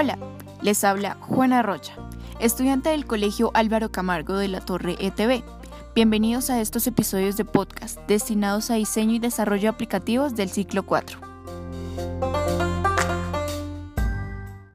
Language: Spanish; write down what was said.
Hola, les habla Juana Rocha, estudiante del Colegio Álvaro Camargo de la Torre ETV. Bienvenidos a estos episodios de podcast destinados a diseño y desarrollo aplicativos del ciclo 4.